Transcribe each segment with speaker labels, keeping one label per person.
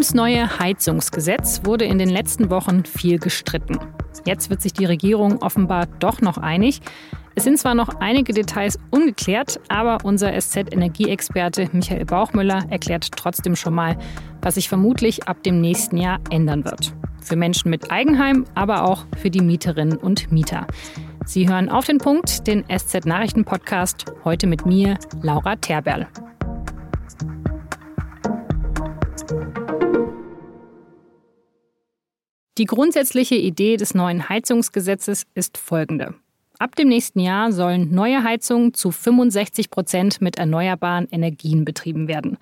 Speaker 1: Ums neue Heizungsgesetz wurde in den letzten Wochen viel gestritten. Jetzt wird sich die Regierung offenbar doch noch einig. Es sind zwar noch einige Details ungeklärt, aber unser SZ-Energieexperte Michael Bauchmüller erklärt trotzdem schon mal, was sich vermutlich ab dem nächsten Jahr ändern wird. Für Menschen mit Eigenheim, aber auch für die Mieterinnen und Mieter. Sie hören auf den Punkt, den SZ-Nachrichten-Podcast, heute mit mir, Laura Terberl. Die grundsätzliche Idee des neuen Heizungsgesetzes ist folgende. Ab dem nächsten Jahr sollen neue Heizungen zu 65 Prozent mit erneuerbaren Energien betrieben werden.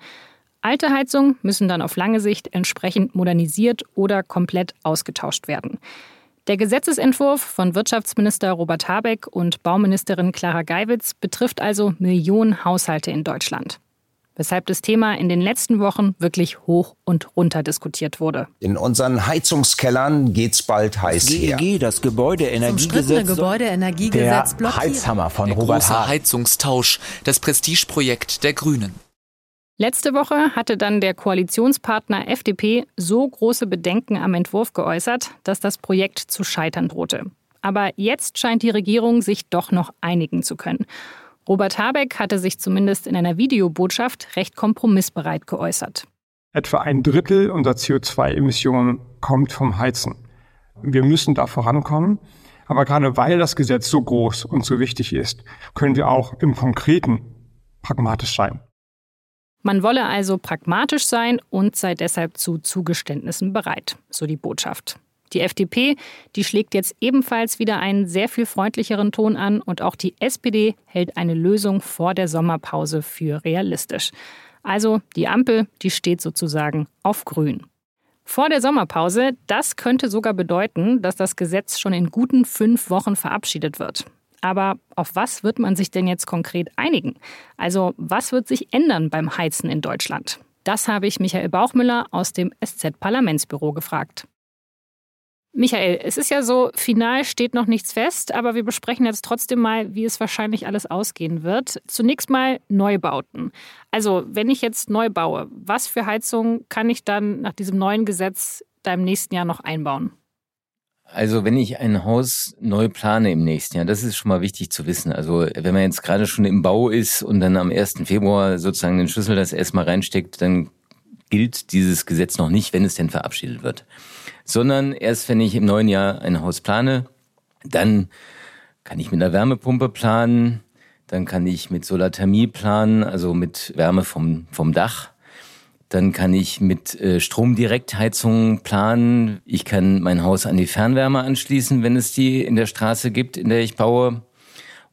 Speaker 1: Alte Heizungen müssen dann auf lange Sicht entsprechend modernisiert oder komplett ausgetauscht werden. Der Gesetzesentwurf von Wirtschaftsminister Robert Habeck und Bauministerin Clara Geiwitz betrifft also Millionen Haushalte in Deutschland weshalb das Thema in den letzten Wochen wirklich hoch und runter diskutiert wurde.
Speaker 2: In unseren Heizungskellern geht's bald heiß
Speaker 3: das GEG, her. Das Gebäudeenergiegesetz.
Speaker 4: Gebäudeenergiegesetz
Speaker 5: der Heizhammer von
Speaker 6: der
Speaker 5: Robert
Speaker 6: große Heizungstausch, das Prestigeprojekt der Grünen.
Speaker 1: Letzte Woche hatte dann der Koalitionspartner FDP so große Bedenken am Entwurf geäußert, dass das Projekt zu scheitern drohte. Aber jetzt scheint die Regierung sich doch noch einigen zu können. Robert Habeck hatte sich zumindest in einer Videobotschaft recht kompromissbereit geäußert.
Speaker 7: Etwa ein Drittel unserer CO2-Emissionen kommt vom Heizen. Wir müssen da vorankommen. Aber gerade weil das Gesetz so groß und so wichtig ist, können wir auch im Konkreten pragmatisch sein.
Speaker 1: Man wolle also pragmatisch sein und sei deshalb zu Zugeständnissen bereit, so die Botschaft. Die FDP, die schlägt jetzt ebenfalls wieder einen sehr viel freundlicheren Ton an und auch die SPD hält eine Lösung vor der Sommerpause für realistisch. Also die Ampel, die steht sozusagen auf grün. Vor der Sommerpause, das könnte sogar bedeuten, dass das Gesetz schon in guten fünf Wochen verabschiedet wird. Aber auf was wird man sich denn jetzt konkret einigen? Also was wird sich ändern beim Heizen in Deutschland? Das habe ich Michael Bauchmüller aus dem SZ-Parlamentsbüro gefragt. Michael, es ist ja so, final steht noch nichts fest, aber wir besprechen jetzt trotzdem mal, wie es wahrscheinlich alles ausgehen wird. Zunächst mal Neubauten. Also, wenn ich jetzt neu baue, was für Heizung kann ich dann nach diesem neuen Gesetz da im nächsten Jahr noch einbauen?
Speaker 8: Also wenn ich ein Haus neu plane im nächsten Jahr, das ist schon mal wichtig zu wissen. Also wenn man jetzt gerade schon im Bau ist und dann am 1. Februar sozusagen den Schlüssel das erstmal reinsteckt, dann gilt dieses Gesetz noch nicht, wenn es denn verabschiedet wird sondern erst wenn ich im neuen Jahr ein Haus plane, dann kann ich mit einer Wärmepumpe planen, dann kann ich mit Solarthermie planen, also mit Wärme vom, vom Dach. Dann kann ich mit äh, Stromdirektheizung planen. Ich kann mein Haus an die Fernwärme anschließen, wenn es die in der Straße gibt, in der ich baue.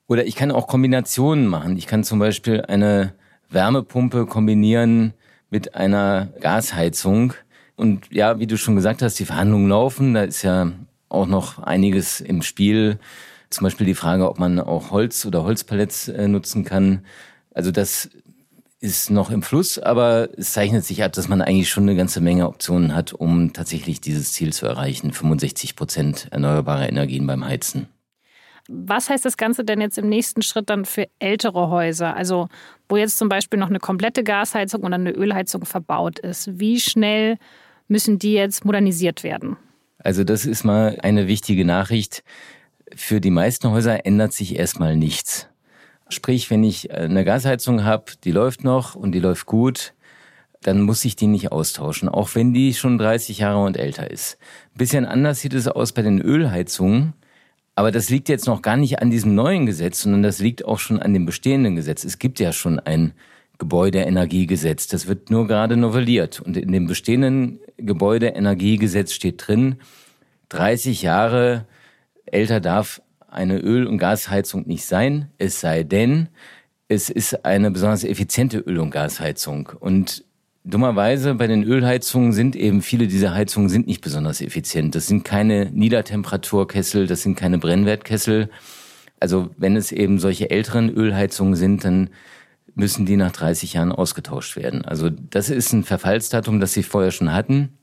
Speaker 8: Oder ich kann auch Kombinationen machen. Ich kann zum Beispiel eine Wärmepumpe kombinieren mit einer Gasheizung. Und ja, wie du schon gesagt hast, die Verhandlungen laufen. Da ist ja auch noch einiges im Spiel. Zum Beispiel die Frage, ob man auch Holz oder Holzpalettes äh, nutzen kann. Also das ist noch im Fluss, aber es zeichnet sich ab, dass man eigentlich schon eine ganze Menge Optionen hat, um tatsächlich dieses Ziel zu erreichen, 65 Prozent erneuerbare Energien beim Heizen.
Speaker 1: Was heißt das Ganze denn jetzt im nächsten Schritt dann für ältere Häuser? Also wo jetzt zum Beispiel noch eine komplette Gasheizung oder eine Ölheizung verbaut ist. Wie schnell müssen die jetzt modernisiert werden?
Speaker 8: Also das ist mal eine wichtige Nachricht. Für die meisten Häuser ändert sich erstmal nichts. Sprich, wenn ich eine Gasheizung habe, die läuft noch und die läuft gut, dann muss ich die nicht austauschen, auch wenn die schon 30 Jahre und älter ist. Ein bisschen anders sieht es aus bei den Ölheizungen. Aber das liegt jetzt noch gar nicht an diesem neuen Gesetz, sondern das liegt auch schon an dem bestehenden Gesetz. Es gibt ja schon ein Gebäudeenergiegesetz. Das wird nur gerade novelliert. Und in dem bestehenden Gebäudeenergiegesetz steht drin, 30 Jahre älter darf eine Öl- und Gasheizung nicht sein, es sei denn, es ist eine besonders effiziente Öl- und Gasheizung. Und dummerweise bei den Ölheizungen sind eben viele dieser Heizungen sind nicht besonders effizient. Das sind keine Niedertemperaturkessel, das sind keine Brennwertkessel. Also wenn es eben solche älteren Ölheizungen sind, dann müssen die nach 30 Jahren ausgetauscht werden. Also das ist ein Verfallsdatum, das sie vorher schon hatten.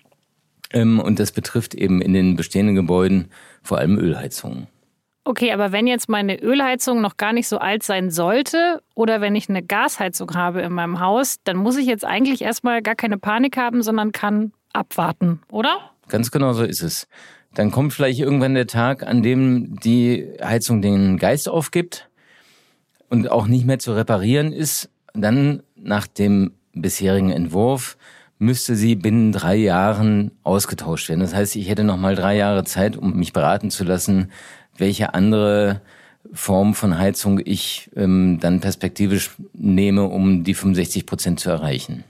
Speaker 8: Ähm, und das betrifft eben in den bestehenden Gebäuden vor allem Ölheizungen.
Speaker 1: Okay, aber wenn jetzt meine Ölheizung noch gar nicht so alt sein sollte oder wenn ich eine Gasheizung habe in meinem Haus, dann muss ich jetzt eigentlich erstmal gar keine Panik haben, sondern kann abwarten, oder?
Speaker 8: Ganz genau so ist es. Dann kommt vielleicht irgendwann der Tag, an dem die Heizung den Geist aufgibt und auch nicht mehr zu reparieren ist. Dann nach dem bisherigen Entwurf müsste sie binnen drei Jahren ausgetauscht werden. Das heißt, ich hätte noch mal drei Jahre Zeit, um mich beraten zu lassen, welche andere Form von Heizung ich ähm, dann perspektivisch nehme, um die 65 Prozent zu erreichen.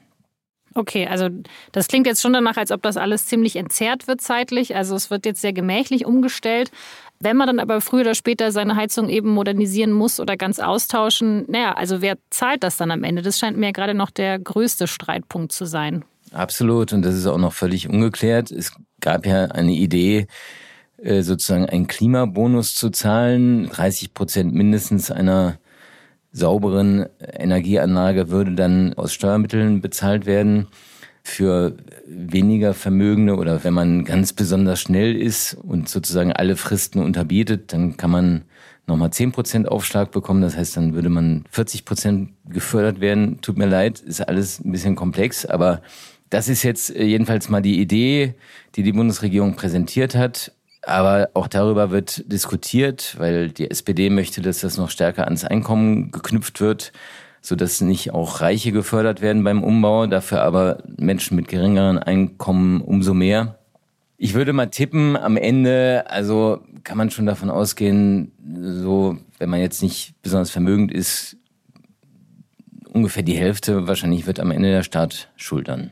Speaker 1: Okay, also das klingt jetzt schon danach, als ob das alles ziemlich entzerrt wird zeitlich. Also es wird jetzt sehr gemächlich umgestellt. Wenn man dann aber früher oder später seine Heizung eben modernisieren muss oder ganz austauschen, naja, also wer zahlt das dann am Ende? Das scheint mir gerade noch der größte Streitpunkt zu sein.
Speaker 8: Absolut, und das ist auch noch völlig ungeklärt. Es gab ja eine Idee, sozusagen einen Klimabonus zu zahlen. 30 Prozent mindestens einer sauberen Energieanlage würde dann aus Steuermitteln bezahlt werden. Für weniger Vermögende oder wenn man ganz besonders schnell ist und sozusagen alle Fristen unterbietet, dann kann man nochmal 10% Aufschlag bekommen. Das heißt, dann würde man 40% gefördert werden. Tut mir leid, ist alles ein bisschen komplex, aber das ist jetzt jedenfalls mal die Idee, die die Bundesregierung präsentiert hat. Aber auch darüber wird diskutiert, weil die SPD möchte, dass das noch stärker ans Einkommen geknüpft wird, sodass nicht auch Reiche gefördert werden beim Umbau, dafür aber Menschen mit geringeren Einkommen umso mehr. Ich würde mal tippen, am Ende, also kann man schon davon ausgehen, so, wenn man jetzt nicht besonders vermögend ist, ungefähr die Hälfte wahrscheinlich wird am Ende der Staat schultern.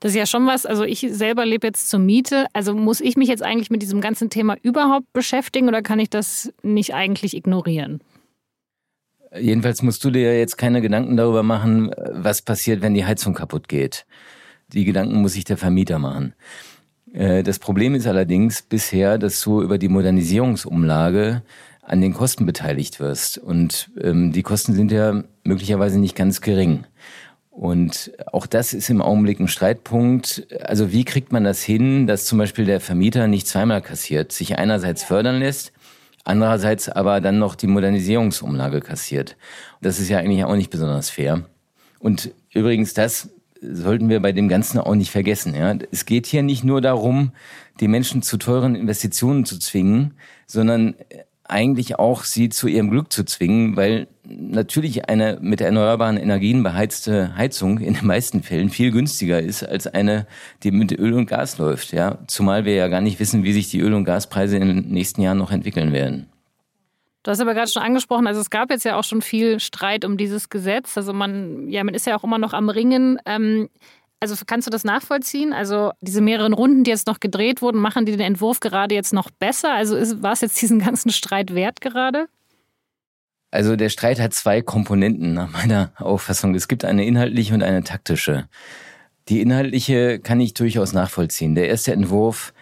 Speaker 1: Das ist ja schon was, also ich selber lebe jetzt zur Miete. Also muss ich mich jetzt eigentlich mit diesem ganzen Thema überhaupt beschäftigen oder kann ich das nicht eigentlich ignorieren?
Speaker 8: Jedenfalls musst du dir jetzt keine Gedanken darüber machen, was passiert, wenn die Heizung kaputt geht. Die Gedanken muss sich der Vermieter machen. Äh, das Problem ist allerdings bisher, dass du über die Modernisierungsumlage an den Kosten beteiligt wirst. Und ähm, die Kosten sind ja möglicherweise nicht ganz gering. Und auch das ist im Augenblick ein Streitpunkt. Also wie kriegt man das hin, dass zum Beispiel der Vermieter nicht zweimal kassiert, sich einerseits fördern lässt, andererseits aber dann noch die Modernisierungsumlage kassiert. Das ist ja eigentlich auch nicht besonders fair. Und übrigens, das sollten wir bei dem Ganzen auch nicht vergessen. Ja? Es geht hier nicht nur darum, die Menschen zu teuren Investitionen zu zwingen, sondern eigentlich auch sie zu ihrem Glück zu zwingen, weil natürlich eine mit erneuerbaren Energien beheizte Heizung in den meisten Fällen viel günstiger ist als eine, die mit Öl und Gas läuft. Ja, zumal wir ja gar nicht wissen, wie sich die Öl- und Gaspreise in den nächsten Jahren noch entwickeln werden.
Speaker 1: Du hast aber gerade schon angesprochen, also es gab jetzt ja auch schon viel Streit um dieses Gesetz. Also man, ja, man ist ja auch immer noch am Ringen. Ähm, also kannst du das nachvollziehen? Also diese mehreren Runden, die jetzt noch gedreht wurden, machen die den Entwurf gerade jetzt noch besser? Also ist, war es jetzt diesen ganzen Streit wert gerade?
Speaker 8: Also der Streit hat zwei Komponenten nach meiner Auffassung. Es gibt eine inhaltliche und eine taktische. Die inhaltliche kann ich durchaus nachvollziehen. Der erste Entwurf,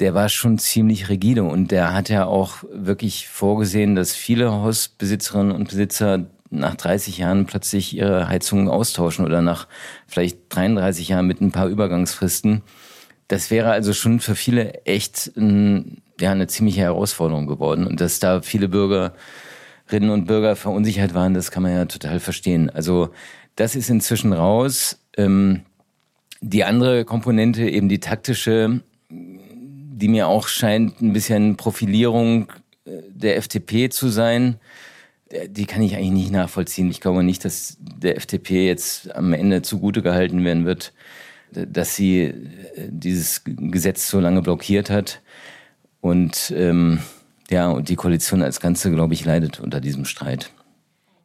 Speaker 8: der war schon ziemlich rigide und der hat ja auch wirklich vorgesehen, dass viele Hausbesitzerinnen und Besitzer nach 30 Jahren plötzlich ihre Heizungen austauschen oder nach vielleicht 33 Jahren mit ein paar Übergangsfristen. Das wäre also schon für viele echt ein, ja, eine ziemliche Herausforderung geworden. Und dass da viele Bürgerinnen und Bürger verunsichert waren, das kann man ja total verstehen. Also das ist inzwischen raus. Ähm, die andere Komponente, eben die taktische, die mir auch scheint, ein bisschen Profilierung äh, der FDP zu sein, die kann ich eigentlich nicht nachvollziehen. Ich glaube nicht, dass der FDP jetzt am Ende zugute gehalten werden wird, dass sie äh, dieses Gesetz so lange blockiert hat. Und ähm, ja, und die Koalition als Ganze, glaube ich, leidet unter diesem Streit.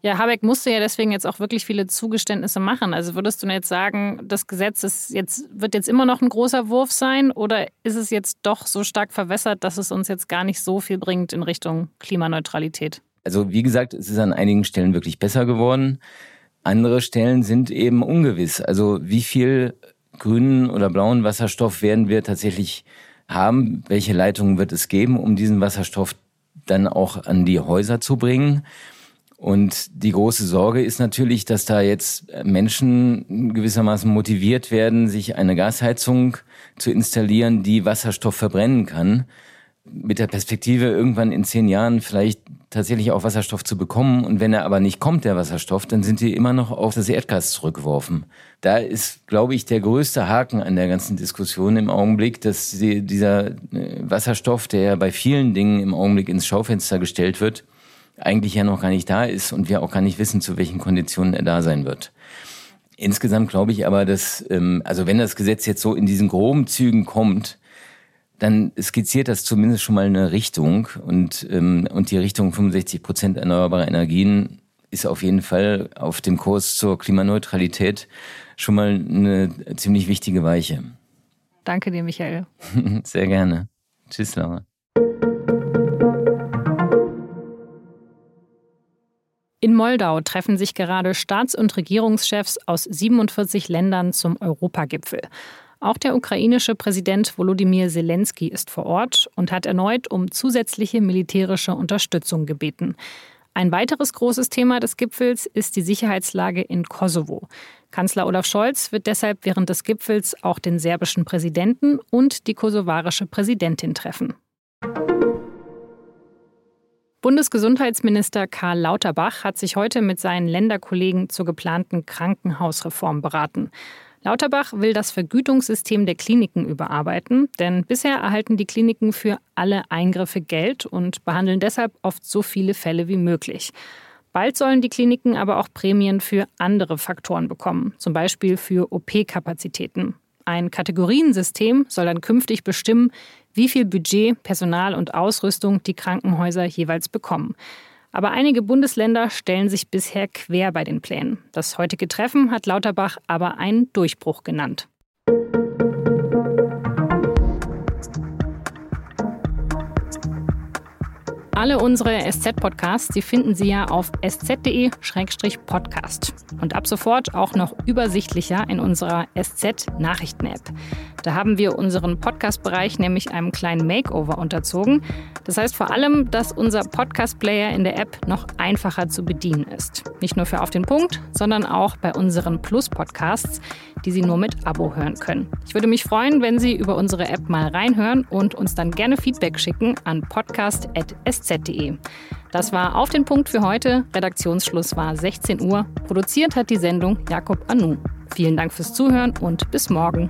Speaker 1: Ja, Habeck musste ja deswegen jetzt auch wirklich viele Zugeständnisse machen. Also würdest du jetzt sagen, das Gesetz ist jetzt, wird jetzt immer noch ein großer Wurf sein oder ist es jetzt doch so stark verwässert, dass es uns jetzt gar nicht so viel bringt in Richtung Klimaneutralität?
Speaker 8: Also wie gesagt, es ist an einigen Stellen wirklich besser geworden. Andere Stellen sind eben ungewiss. Also wie viel grünen oder blauen Wasserstoff werden wir tatsächlich haben? Welche Leitungen wird es geben, um diesen Wasserstoff dann auch an die Häuser zu bringen? Und die große Sorge ist natürlich, dass da jetzt Menschen gewissermaßen motiviert werden, sich eine Gasheizung zu installieren, die Wasserstoff verbrennen kann mit der Perspektive, irgendwann in zehn Jahren vielleicht tatsächlich auch Wasserstoff zu bekommen. Und wenn er aber nicht kommt, der Wasserstoff, dann sind die immer noch auf das Erdgas zurückgeworfen. Da ist, glaube ich, der größte Haken an der ganzen Diskussion im Augenblick, dass die, dieser äh, Wasserstoff, der ja bei vielen Dingen im Augenblick ins Schaufenster gestellt wird, eigentlich ja noch gar nicht da ist und wir auch gar nicht wissen, zu welchen Konditionen er da sein wird. Insgesamt glaube ich aber, dass, ähm, also wenn das Gesetz jetzt so in diesen groben Zügen kommt, dann skizziert das zumindest schon mal eine Richtung und, ähm, und die Richtung 65 Prozent erneuerbare Energien ist auf jeden Fall auf dem Kurs zur Klimaneutralität schon mal eine ziemlich wichtige Weiche.
Speaker 1: Danke dir, Michael.
Speaker 8: Sehr gerne. Tschüss, Laura.
Speaker 1: In Moldau treffen sich gerade Staats- und Regierungschefs aus 47 Ländern zum Europagipfel. Auch der ukrainische Präsident Volodymyr Zelensky ist vor Ort und hat erneut um zusätzliche militärische Unterstützung gebeten. Ein weiteres großes Thema des Gipfels ist die Sicherheitslage in Kosovo. Kanzler Olaf Scholz wird deshalb während des Gipfels auch den serbischen Präsidenten und die kosovarische Präsidentin treffen. Bundesgesundheitsminister Karl Lauterbach hat sich heute mit seinen Länderkollegen zur geplanten Krankenhausreform beraten. Lauterbach will das Vergütungssystem der Kliniken überarbeiten, denn bisher erhalten die Kliniken für alle Eingriffe Geld und behandeln deshalb oft so viele Fälle wie möglich. Bald sollen die Kliniken aber auch Prämien für andere Faktoren bekommen, zum Beispiel für OP-Kapazitäten. Ein Kategoriensystem soll dann künftig bestimmen, wie viel Budget, Personal und Ausrüstung die Krankenhäuser jeweils bekommen. Aber einige Bundesländer stellen sich bisher quer bei den Plänen. Das heutige Treffen hat Lauterbach aber einen Durchbruch genannt. Alle unsere SZ-Podcasts, die finden Sie ja auf sz.de-podcast. Und ab sofort auch noch übersichtlicher in unserer SZ-Nachrichten-App. Da haben wir unseren Podcast-Bereich nämlich einem kleinen Makeover unterzogen. Das heißt vor allem, dass unser Podcast-Player in der App noch einfacher zu bedienen ist. Nicht nur für Auf den Punkt, sondern auch bei unseren Plus-Podcasts, die Sie nur mit Abo hören können. Ich würde mich freuen, wenn Sie über unsere App mal reinhören und uns dann gerne Feedback schicken an podcast.sz.de. Das war Auf den Punkt für heute. Redaktionsschluss war 16 Uhr. Produziert hat die Sendung Jakob Anu. Vielen Dank fürs Zuhören und bis morgen.